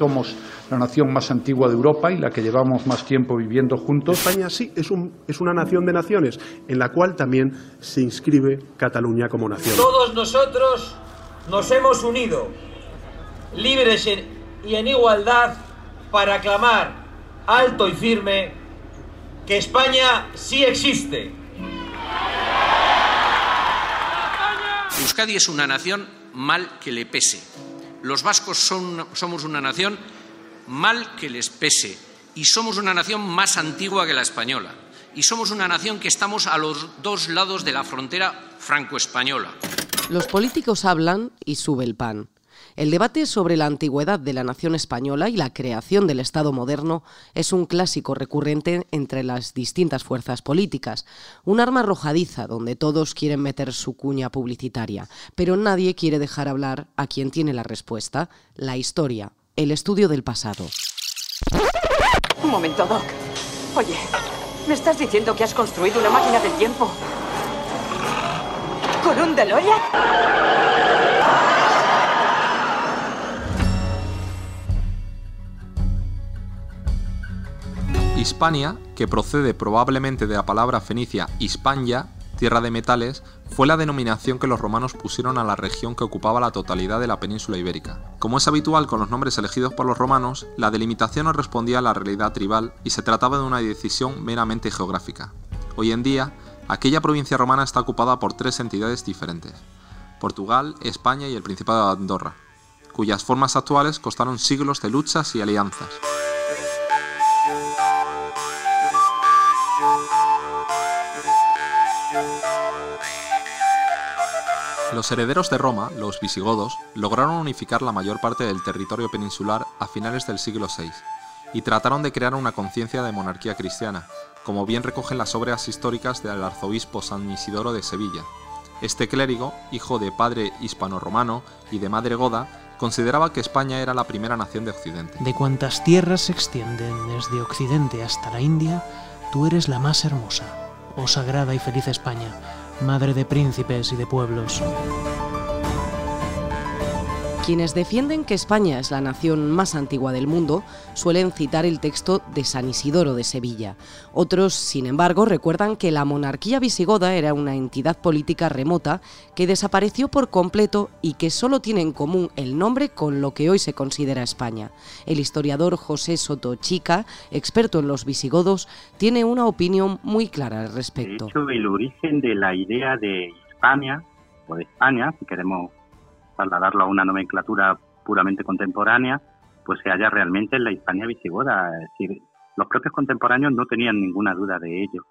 Somos la nación más antigua de Europa y la que llevamos más tiempo viviendo juntos. España sí es, un, es una nación de naciones en la cual también se inscribe Cataluña como nación. Todos nosotros nos hemos unido, libres y en igualdad, para aclamar alto y firme que España sí existe. Euskadi es una nación mal que le pese. Los vascos somos una nación mal que les pese. Y somos una nación más antigua que la española. Y somos una nación que estamos a los dos lados de la frontera franco-española. Los políticos hablan y sube el pan. El debate sobre la antigüedad de la nación española y la creación del Estado moderno es un clásico recurrente entre las distintas fuerzas políticas, un arma arrojadiza donde todos quieren meter su cuña publicitaria, pero nadie quiere dejar hablar a quien tiene la respuesta, la historia, el estudio del pasado. Un momento, Doc. Oye, ¿me estás diciendo que has construido una máquina del tiempo? ¿Con un DeLorean? Hispania, que procede probablemente de la palabra fenicia Hispania, tierra de metales, fue la denominación que los romanos pusieron a la región que ocupaba la totalidad de la península ibérica. Como es habitual con los nombres elegidos por los romanos, la delimitación no respondía a la realidad tribal y se trataba de una decisión meramente geográfica. Hoy en día, aquella provincia romana está ocupada por tres entidades diferentes, Portugal, España y el Principado de Andorra, cuyas formas actuales costaron siglos de luchas y alianzas. Los herederos de Roma, los visigodos, lograron unificar la mayor parte del territorio peninsular a finales del siglo VI y trataron de crear una conciencia de monarquía cristiana, como bien recogen las obras históricas del arzobispo San Isidoro de Sevilla. Este clérigo, hijo de padre hispano-romano y de madre goda, consideraba que España era la primera nación de Occidente. De cuantas tierras se extienden desde Occidente hasta la India, tú eres la más hermosa, oh sagrada y feliz España madre de príncipes y de pueblos. Quienes defienden que España es la nación más antigua del mundo suelen citar el texto de San Isidoro de Sevilla. Otros, sin embargo, recuerdan que la monarquía visigoda era una entidad política remota que desapareció por completo y que solo tiene en común el nombre con lo que hoy se considera España. El historiador José Soto Chica, experto en los visigodos, tiene una opinión muy clara al respecto. De hecho, el origen de la idea de España, o de España, si queremos trasladarlo a una nomenclatura puramente contemporánea, pues se halla realmente en la Hispania visigoda. Es decir, los propios contemporáneos no tenían ninguna duda de ello.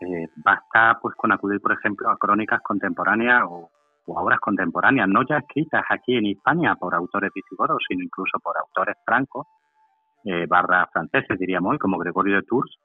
Eh, basta pues con acudir, por ejemplo, a crónicas contemporáneas o, obras contemporáneas, no ya escritas aquí en España por autores visigodos, sino incluso por autores francos, eh, barra franceses, diríamos hoy, como Gregorio de Tours,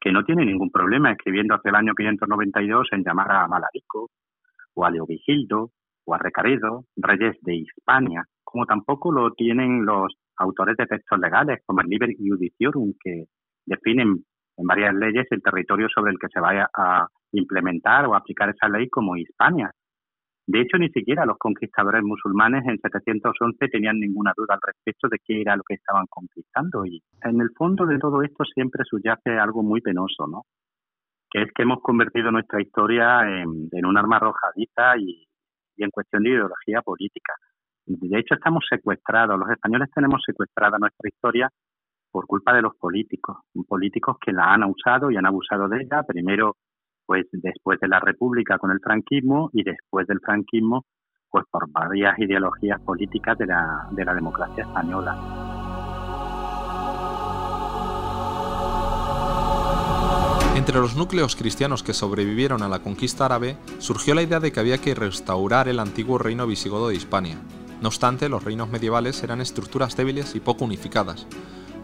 que no tiene ningún problema escribiendo hacia el año 592 en llamar a Malarico o a Leovigildo a Recaredo, reyes de Hispania, como tampoco lo tienen los autores de textos legales, como el Liber Judiciorum, que definen en varias leyes el territorio sobre el que se vaya a implementar o aplicar esa ley como Hispania. De hecho, ni siquiera los conquistadores musulmanes en 711 tenían ninguna duda al respecto de qué era lo que estaban conquistando. Y en el fondo de todo esto siempre subyace algo muy penoso, ¿no? Que es que hemos convertido nuestra historia en, en un arma arrojadiza y en cuestión de ideología política. De hecho, estamos secuestrados, los españoles tenemos secuestrada nuestra historia por culpa de los políticos, políticos que la han usado y han abusado de ella, primero pues después de la República con el franquismo y después del franquismo pues por varias ideologías políticas de la, de la democracia española. Entre los núcleos cristianos que sobrevivieron a la conquista árabe, surgió la idea de que había que restaurar el antiguo reino visigodo de Hispania. No obstante, los reinos medievales eran estructuras débiles y poco unificadas.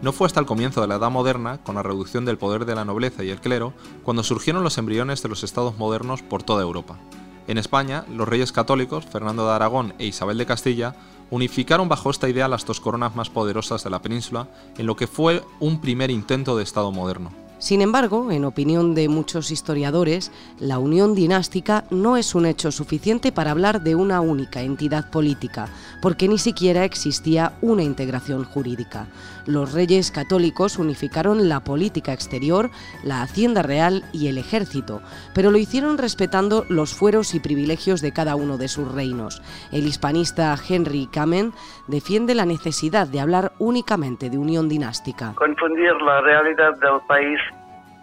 No fue hasta el comienzo de la Edad Moderna, con la reducción del poder de la nobleza y el clero, cuando surgieron los embriones de los estados modernos por toda Europa. En España, los reyes católicos, Fernando de Aragón e Isabel de Castilla, unificaron bajo esta idea las dos coronas más poderosas de la península en lo que fue un primer intento de Estado moderno. Sin embargo, en opinión de muchos historiadores, la unión dinástica no es un hecho suficiente para hablar de una única entidad política, porque ni siquiera existía una integración jurídica. Los reyes católicos unificaron la política exterior, la hacienda real y el ejército, pero lo hicieron respetando los fueros y privilegios de cada uno de sus reinos. El hispanista Henry Kamen defiende la necesidad de hablar únicamente de unión dinástica. Confundir la realidad del país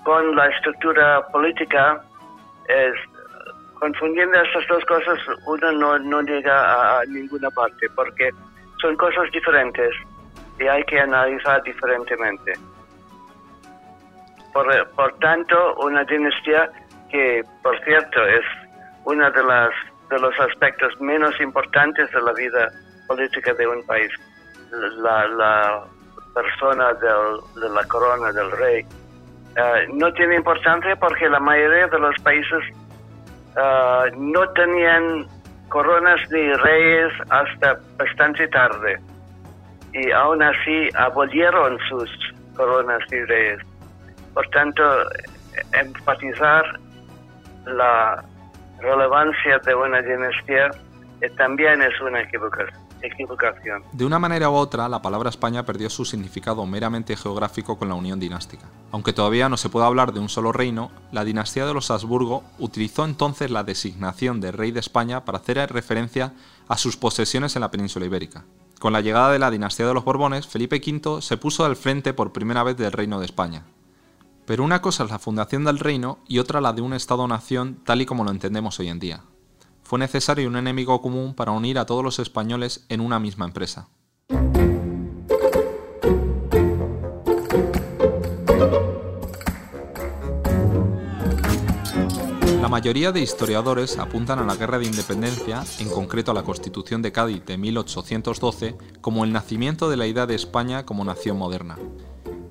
con la estructura política es confundiendo estas dos cosas uno no, no llega a ninguna parte porque son cosas diferentes y hay que analizar diferentemente. Por, por tanto, una dinastía que, por cierto, es uno de, las, de los aspectos menos importantes de la vida política de un país, la, la persona del, de la corona del rey, eh, no tiene importancia porque la mayoría de los países eh, no tenían coronas ni reyes hasta bastante tarde y aún así abolieron sus coronas reyes. Por tanto, enfatizar la relevancia de una dinastía eh, también es una equivocación. De una manera u otra, la palabra España perdió su significado meramente geográfico con la unión dinástica. Aunque todavía no se puede hablar de un solo reino, la dinastía de los Habsburgo utilizó entonces la designación de rey de España para hacer referencia a sus posesiones en la península ibérica. Con la llegada de la dinastía de los Borbones, Felipe V se puso al frente por primera vez del Reino de España. Pero una cosa es la fundación del reino y otra la de un Estado-nación tal y como lo entendemos hoy en día fue necesario un enemigo común para unir a todos los españoles en una misma empresa. La mayoría de historiadores apuntan a la Guerra de Independencia, en concreto a la Constitución de Cádiz de 1812, como el nacimiento de la idea de España como nación moderna.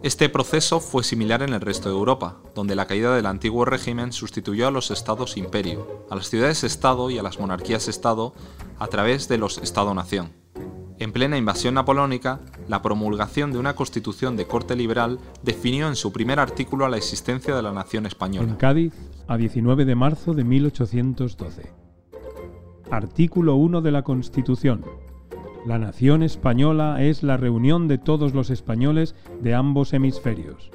Este proceso fue similar en el resto de Europa, donde la caída del antiguo régimen sustituyó a los estados imperio, a las ciudades-estado y a las monarquías-estado a través de los Estado-nación. En plena invasión napoleónica, la promulgación de una constitución de corte liberal definió en su primer artículo la existencia de la nación española. Cádiz, a 19 de marzo de 1812. Artículo 1 de la Constitución la nación española es la reunión de todos los españoles de ambos hemisferios.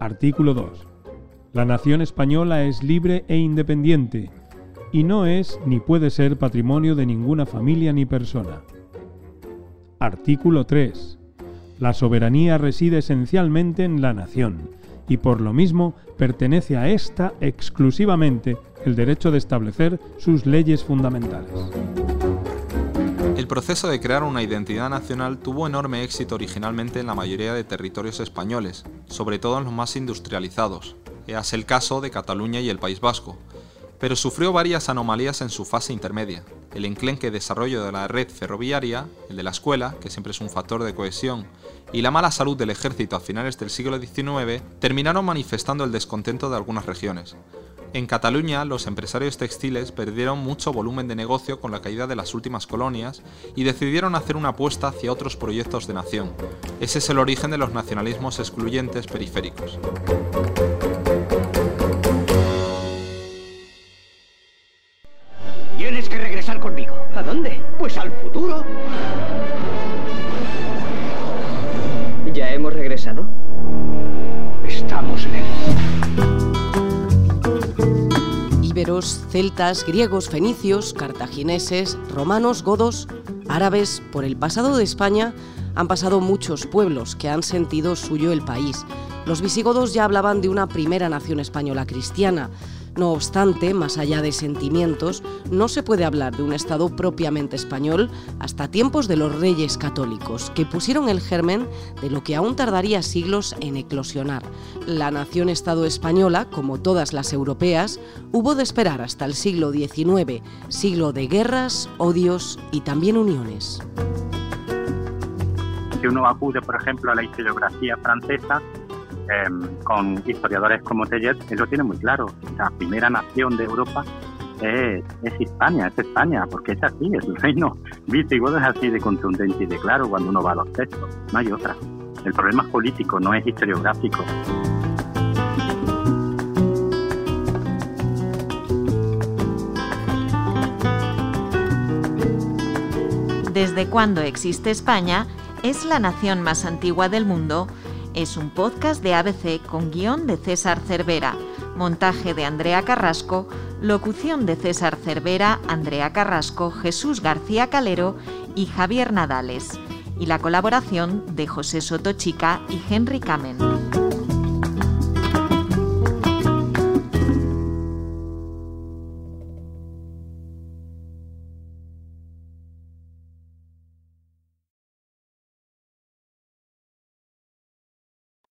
Artículo 2. La nación española es libre e independiente, y no es ni puede ser patrimonio de ninguna familia ni persona. Artículo 3. La soberanía reside esencialmente en la nación, y por lo mismo pertenece a ésta exclusivamente el derecho de establecer sus leyes fundamentales. El proceso de crear una identidad nacional tuvo enorme éxito originalmente en la mayoría de territorios españoles, sobre todo en los más industrializados, es el caso de Cataluña y el País Vasco, pero sufrió varias anomalías en su fase intermedia. El enclenque desarrollo de la red ferroviaria, el de la escuela, que siempre es un factor de cohesión, y la mala salud del ejército a finales del siglo XIX terminaron manifestando el descontento de algunas regiones. En Cataluña, los empresarios textiles perdieron mucho volumen de negocio con la caída de las últimas colonias y decidieron hacer una apuesta hacia otros proyectos de nación. Ese es el origen de los nacionalismos excluyentes periféricos. Celtas, griegos, fenicios, cartagineses, romanos, godos, árabes, por el pasado de España han pasado muchos pueblos que han sentido suyo el país. Los visigodos ya hablaban de una primera nación española cristiana, no obstante, más allá de sentimientos, no se puede hablar de un Estado propiamente español hasta tiempos de los reyes católicos, que pusieron el germen de lo que aún tardaría siglos en eclosionar. La nación-Estado española, como todas las europeas, hubo de esperar hasta el siglo XIX, siglo de guerras, odios y también uniones. Si uno acude, por ejemplo, a la historiografía francesa, Em, con historiadores como Teller, él lo tiene muy claro. La primera nación de Europa es, es España, es España, porque es así, es el reino visigodo, es así de contundente y de claro cuando uno va a los textos, no hay otra. El problema es político, no es historiográfico. Desde cuando existe España, es la nación más antigua del mundo es un podcast de ABC con guion de César Cervera, montaje de Andrea Carrasco, locución de César Cervera, Andrea Carrasco, Jesús García Calero y Javier Nadales, y la colaboración de José Sotochica y Henry Kamen.